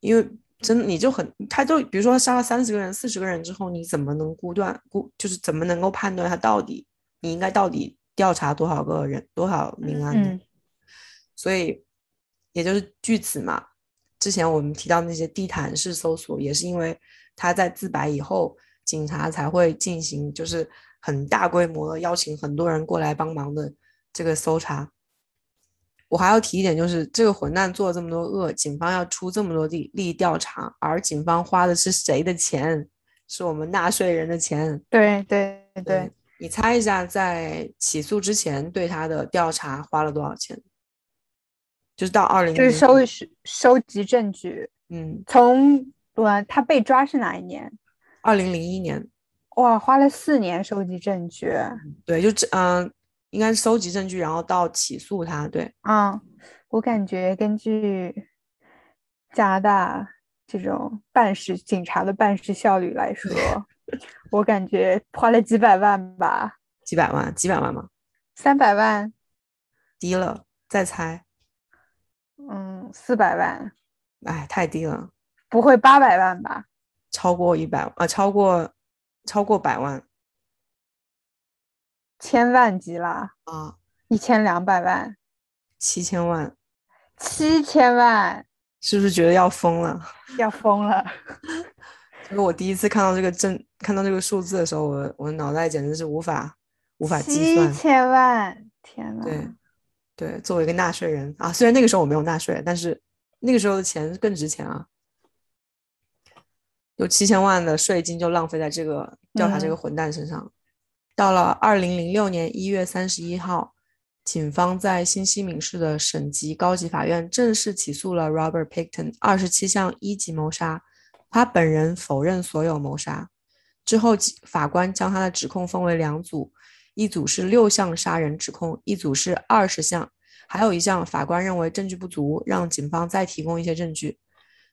因为真你就很，他就比如说杀了三十个人、四十个人之后，你怎么能估断估，就是怎么能够判断他到底？你应该到底调查多少个人，多少命案呢？所以，也就是据此嘛。之前我们提到那些地毯式搜索，也是因为他在自白以后，警察才会进行就是很大规模的邀请很多人过来帮忙的这个搜查。我还要提一点，就是这个混蛋做了这么多恶，警方要出这么多力力调查，而警方花的是谁的钱？是我们纳税人的钱。对对对。你猜一下，在起诉之前对他的调查花了多少钱？就是到二零，就是收收集证据。嗯，从我他被抓是哪一年？二零零一年。哇，花了四年收集证据。对，就这，嗯，应该是收集证据，然后到起诉他。对，嗯，我感觉根据加拿大这种办事警察的办事效率来说，我感觉花了几百万吧。几百万？几百万吗？三百万。低了，再猜。嗯，四百万。哎，太低了。不会八百万吧？超过一百啊，超过超过百万。千万级啦！啊，一千两百万。七千万。七千万。是不是觉得要疯了？要疯了。就是我第一次看到这个证，看到这个数字的时候，我我的脑袋简直是无法无法计算。七千万，天呐。对。对，作为一个纳税人啊，虽然那个时候我没有纳税，但是那个时候的钱更值钱啊。有七千万的税金就浪费在这个调查这个混蛋身上。到了二零零六年一月三十一号，警方在新西敏市的省级高级法院正式起诉了 Robert Picton 二十七项一级谋杀，他本人否认所有谋杀。之后，法官将他的指控分为两组。一组是六项杀人指控，一组是二十项，还有一项法官认为证据不足，让警方再提供一些证据。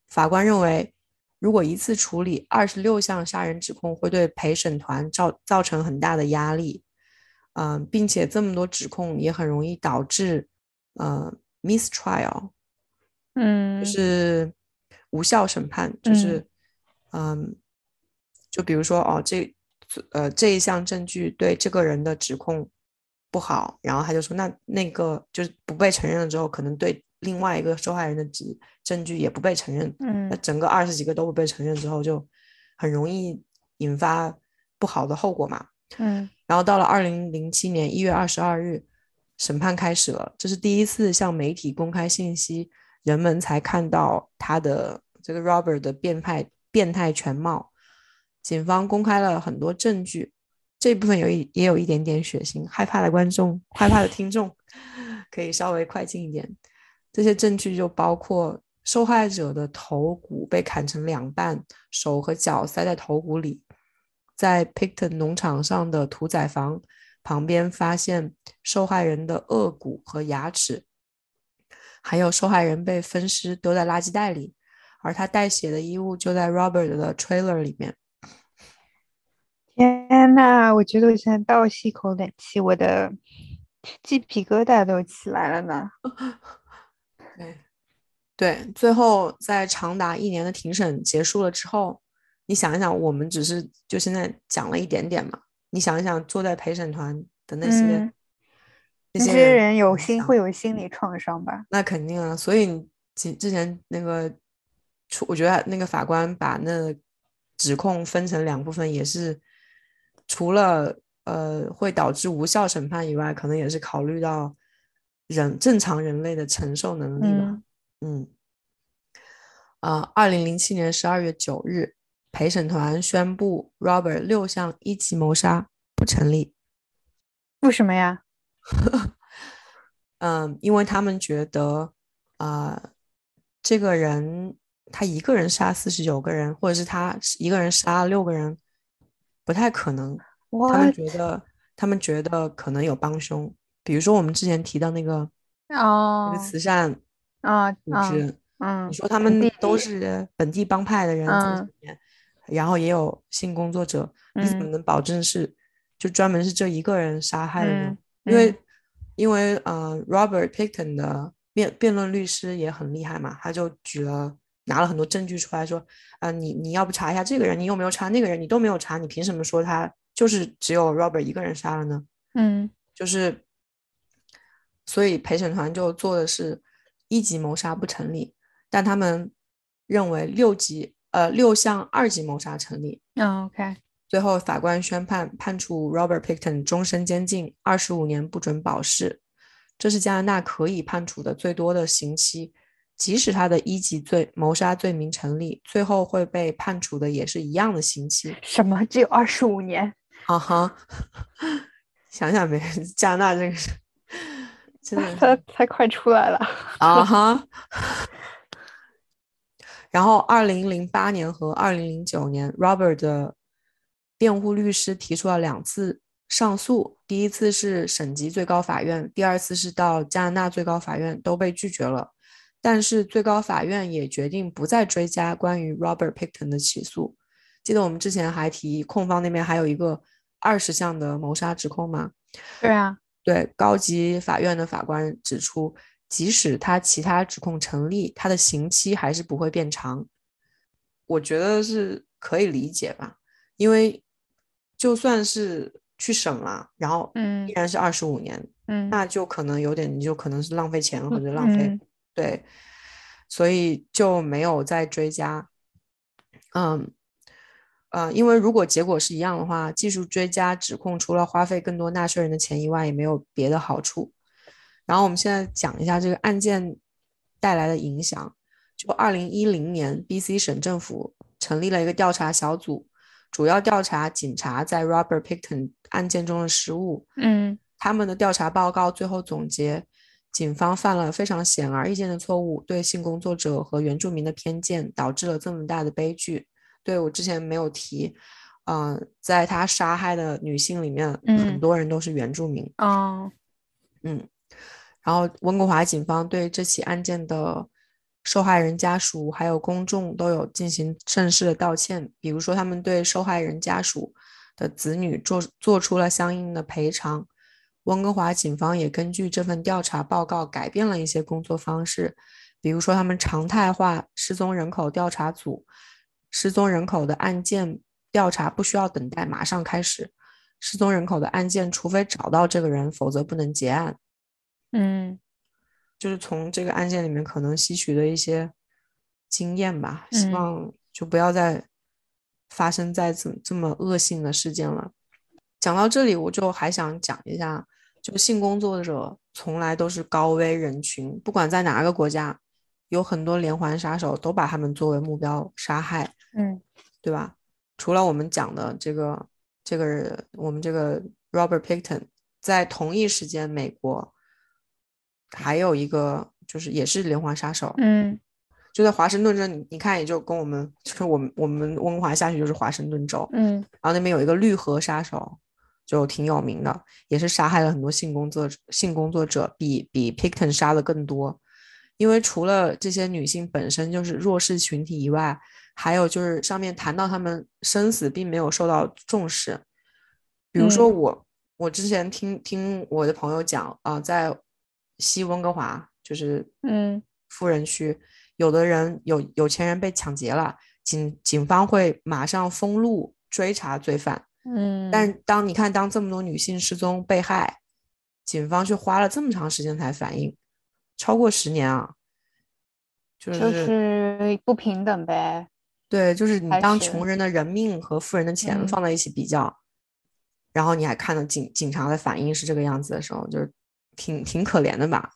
法官认为，如果一次处理二十六项杀人指控会对陪审团造造成很大的压力，嗯，并且这么多指控也很容易导致呃 mistrial，嗯，就是无效审判，就是嗯，就比如说哦这。呃，这一项证据对这个人的指控不好，然后他就说，那那个就是不被承认了之后，可能对另外一个受害人的指证据也不被承认。嗯，那整个二十几个都不被承认之后，就很容易引发不好的后果嘛。嗯，然后到了二零零七年一月二十二日，审判开始了，这是第一次向媒体公开信息，人们才看到他的这个 Robert 的变态变态全貌。警方公开了很多证据，这部分有一也有一点点血腥，害怕的观众、害怕的听众可以稍微快进一点。这些证据就包括受害者的头骨被砍成两半，手和脚塞在头骨里，在 Picton 农场上的屠宰房旁边发现受害人的颚骨和牙齿，还有受害人被分尸丢在垃圾袋里，而他带血的衣物就在 Robert 的 trailer 里面。天呐，我觉得我现在倒吸一口冷气，我的鸡皮疙瘩都起来了呢。对，对，最后在长达一年的庭审结束了之后，你想一想，我们只是就现在讲了一点点嘛，你想一想，坐在陪审团的那些那些人，有心会有心理创伤吧？那肯定啊，所以你之之前那个，我觉得那个法官把那指控分成两部分，也是。除了呃会导致无效审判以外，可能也是考虑到人正常人类的承受能力吧。嗯，啊，二零零七年十二月九日，陪审团宣布 Robert 六项一级谋杀不成立。为什么呀？嗯，因为他们觉得啊，这个人他一个人杀四十九个人，或者是他一个人杀了六个人。不太可能，他们觉得，他们觉得可能有帮凶，比如说我们之前提到那个哦，那个慈善啊组织，嗯，你说他们都是本地帮派的人在里面，然后也有性工作者，你怎么能保证是就专门是这一个人杀害的呢？因为因为呃，Robert Picton 的辩辩论律师也很厉害嘛，他就举了。拿了很多证据出来说，啊，你你要不查一下这个人，你有没有查那个人，你都没有查，你凭什么说他就是只有 Robert 一个人杀了呢？嗯，就是，所以陪审团就做的是一级谋杀不成立，但他们认为六级呃六项二级谋杀成立。嗯，OK。最后法官宣判判处 Robert Picton 终身监禁，二十五年不准保释，这是加拿大可以判处的最多的刑期。即使他的一级罪谋杀罪名成立，最后会被判处的也是一样的刑期。什么？只有二十五年？啊哈，想想呗加拿大这个是真的 他他快出来了啊哈。然后，二零零八年和二零零九年，Robert 的辩护律师提出了两次上诉，第一次是省级最高法院，第二次是到加拿大最高法院，都被拒绝了。但是最高法院也决定不再追加关于 Robert Picton 的起诉。记得我们之前还提控方那边还有一个二十项的谋杀指控吗？对啊，对，高级法院的法官指出。即使他其他指控成立，他的刑期还是不会变长。我觉得是可以理解吧，因为就算是去审了，然后依然是二十五年，嗯，那就可能有点，你就可能是浪费钱或者浪费，对，所以就没有再追加。嗯，呃，因为如果结果是一样的话，技术追加指控除了花费更多纳税人的钱以外，也没有别的好处。然后我们现在讲一下这个案件带来的影响。就二零一零年，B.C. 省政府成立了一个调查小组，主要调查警察在 Robert Picton 案件中的失误。嗯，他们的调查报告最后总结，警方犯了非常显而易见的错误，对性工作者和原住民的偏见，导致了这么大的悲剧。对我之前没有提，嗯，在他杀害的女性里面，很多人都是原住民。哦，嗯。然后，温哥华警方对这起案件的受害人家属还有公众都有进行正式的道歉。比如说，他们对受害人家属的子女做做出了相应的赔偿。温哥华警方也根据这份调查报告改变了一些工作方式，比如说，他们常态化失踪人口调查组，失踪人口的案件调查不需要等待，马上开始。失踪人口的案件，除非找到这个人，否则不能结案。嗯，就是从这个案件里面可能吸取的一些经验吧，希望就不要再发生在这这么恶性的事件了。讲到这里，我就还想讲一下，就性工作者从来都是高危人群，不管在哪个国家，有很多连环杀手都把他们作为目标杀害，嗯，对吧？除了我们讲的这个这个我们这个 Robert Picton，在同一时间，美国。还有一个就是也是连环杀手，嗯，就在华盛顿州，你你看也就跟我们就是我们我们温哥华下去就是华盛顿州，嗯，然后那边有一个绿河杀手，就挺有名的，也是杀害了很多性工作性工作者，比比 Picton 杀的更多。因为除了这些女性本身就是弱势群体以外，还有就是上面谈到他们生死并没有受到重视，比如说我我之前听听我的朋友讲啊，在。西温哥华就是嗯，富人区，有的人有有钱人被抢劫了，警警方会马上封路追查罪犯，嗯，但当你看当这么多女性失踪被害，警方却花了这么长时间才反应，超过十年啊，就是不平等呗，对，就是你当穷人的人命和富人的钱放在一起比较，然后你还看到警警察的反应是这个样子的时候，就是。挺挺可怜的吧？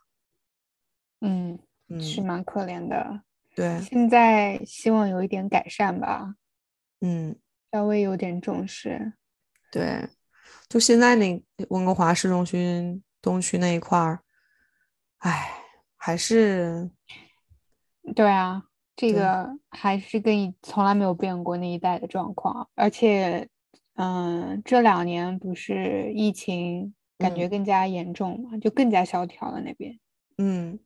嗯，是蛮可怜的。对，现在希望有一点改善吧。嗯，稍微有点重视。对，就现在那温哥华市中心东区那一块儿，哎，还是。对啊，这个还是跟从来没有变过那一带的状况，而且，嗯，这两年不是疫情。感觉更加严重嘛，就更加萧条了那边。嗯，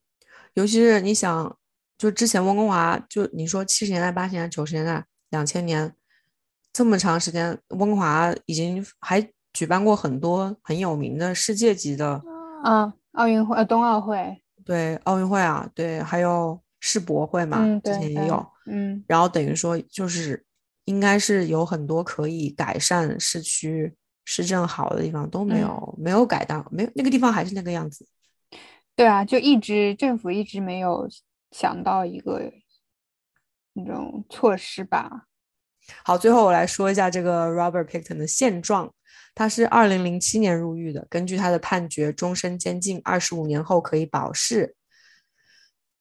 尤其是你想，就之前温哥华，就你说七十年代、八十年代、九十年代、两千年这么长时间，温哥华已经还举办过很多很有名的世界级的啊奥运会、呃冬奥会，对奥运会啊，对，还有世博会嘛，之前也有，嗯，然后等于说就是应该是有很多可以改善市区。市政好的地方都没有，没有改到，没有那个地方还是那个样子。对啊，就一直政府一直没有想到一个那种措施吧。好，最后我来说一下这个 Robert Picton 的现状。他是二零零七年入狱的，根据他的判决，终身监禁，二十五年后可以保释。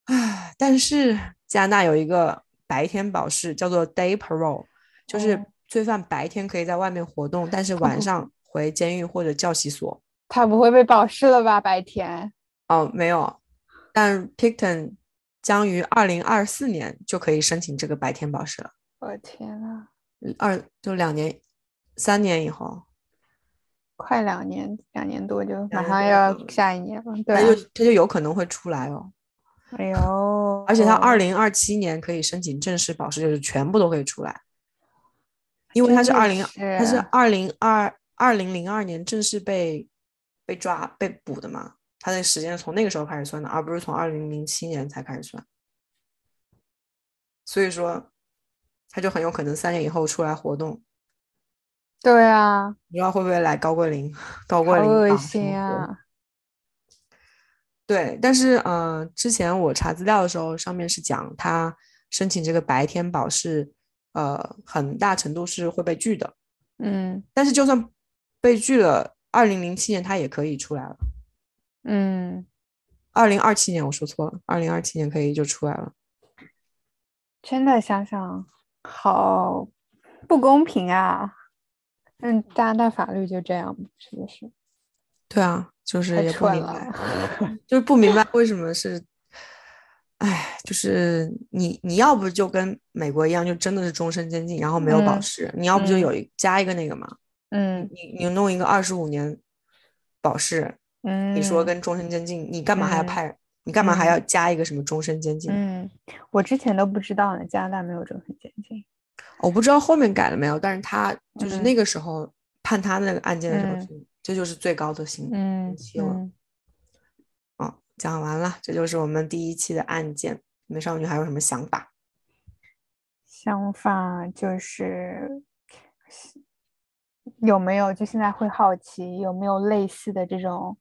啊，但是加拿大有一个白天保释，叫做 Day Parole，就是。罪犯白天可以在外面活动，但是晚 上回监狱或者教习所。他不会被保释了吧？白天？哦，没有。但 Picton 将于二零二四年就可以申请这个白天保释了。我天呐，二就两年、三年以后，快两年，两年多就马上要下一年了。对，他就他就有可能会出来哦。哎呦，而且他二零二七年可以申请正式保释，就是全部都可以出来，因为他是二零，他是二零二二零零二年正式被被抓被捕的嘛，他的时间从那个时候开始算的，而不是从二零零七年才开始算，所以说。他就很有可能三年以后出来活动，对啊，不知道会不会来高桂林？高桂林恶心啊！对，但是嗯，之前我查资料的时候，上面是讲他申请这个白天保是，呃，很大程度是会被拒的。嗯，但是就算被拒了，二零零七年他也可以出来了。嗯，二零二七年我说错了，二零二七年可以就出来了。真的想想。好不公平啊！嗯，加拿大法律就这样，是不是？对啊，就是也不明白，就是不明白为什么是，哎，就是你你要不就跟美国一样，就真的是终身监禁，然后没有保释；你要不就有一加一个那个嘛，嗯，你你弄一个二十五年保释，嗯，你说跟终身监禁，你干嘛还要派？你干嘛还要加一个什么终身监禁？嗯，我之前都不知道呢，加拿大没有终身监禁。我不知道后面改了没有，但是他就是那个时候判他那个案件的时候，这就是最高的刑期了。哦，讲完了，这就是我们第一期的案件。美少女还有什么想法？想法就是有没有？就现在会好奇有没有类似的这种，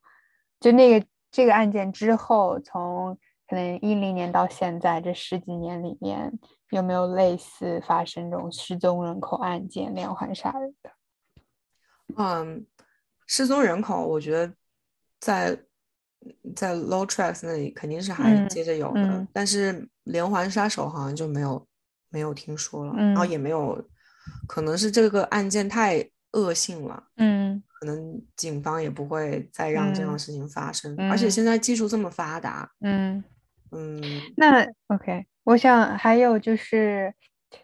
就那个。这个案件之后，从可能一零年到现在这十几年里面，有没有类似发生这种失踪人口案件连环杀人的？嗯，失踪人口，我觉得在在 Low Tracks 那里肯定是还接着有的，但是连环杀手好像就没有没有听说了，然后也没有，可能是这个案件太恶性了。嗯。可能警方也不会再让这样的事情发生，而且现在技术这么发达，嗯嗯。那 OK，我想还有就是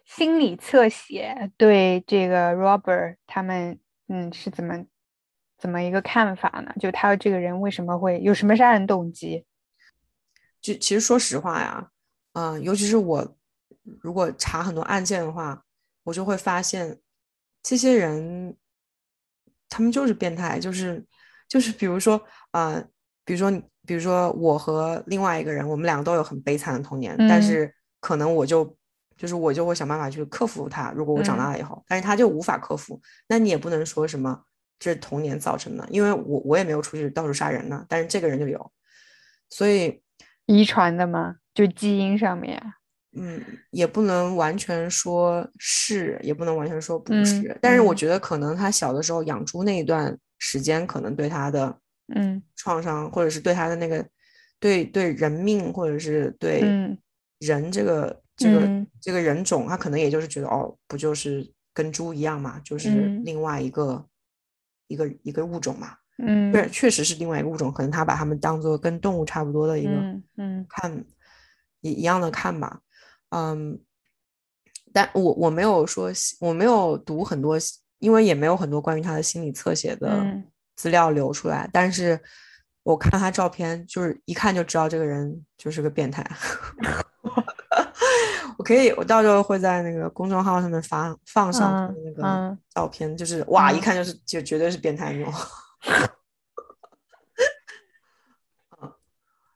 心理侧写对这个 Robert 他们，嗯，是怎么怎么一个看法呢？就他这个人为什么会有什么杀人动机？就其实说实话呀，嗯，尤其是我如果查很多案件的话，我就会发现这些人。他们就是变态，就是就是比如说啊，比如说比如说我和另外一个人，我们两个都有很悲惨的童年，但是可能我就就是我就会想办法去克服它。如果我长大了以后，但是他就无法克服，那你也不能说什么这是童年造成的，因为我我也没有出去到处杀人呢，但是这个人就有，所以遗传的吗？就基因上面。嗯，也不能完全说是，也不能完全说不是。但是我觉得，可能他小的时候养猪那一段时间，可能对他的嗯创伤，或者是对他的那个对对人命，或者是对人这个这个这个人种，他可能也就是觉得哦，不就是跟猪一样嘛，就是另外一个一个一个物种嘛。嗯，对，确实是另外一个物种，可能他把他们当做跟动物差不多的一个嗯看一一样的看吧。嗯，但我我没有说，我没有读很多，因为也没有很多关于他的心理侧写的资料流出来。但是我看他照片，就是一看就知道这个人就是个变态。我可以，我到时候会在那个公众号上面发放上他的那个照片，就是哇，一看就是就绝对是变态那种。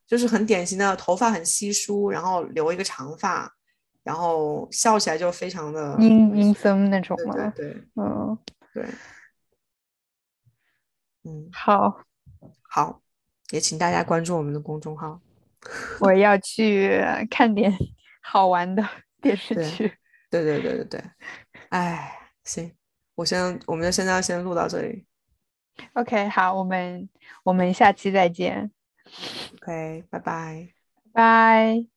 就是很典型的头发很稀疏，然后留一个长发。然后笑起来就非常的阴阴森那种嘛，对对，嗯，对，嗯，好，好，也请大家关注我们的公众号。我要去看点 好玩的电视剧。对对对对对，哎，行，我先，我们就现在先录到这里。OK，好，我们我们下期再见。OK，拜拜，拜。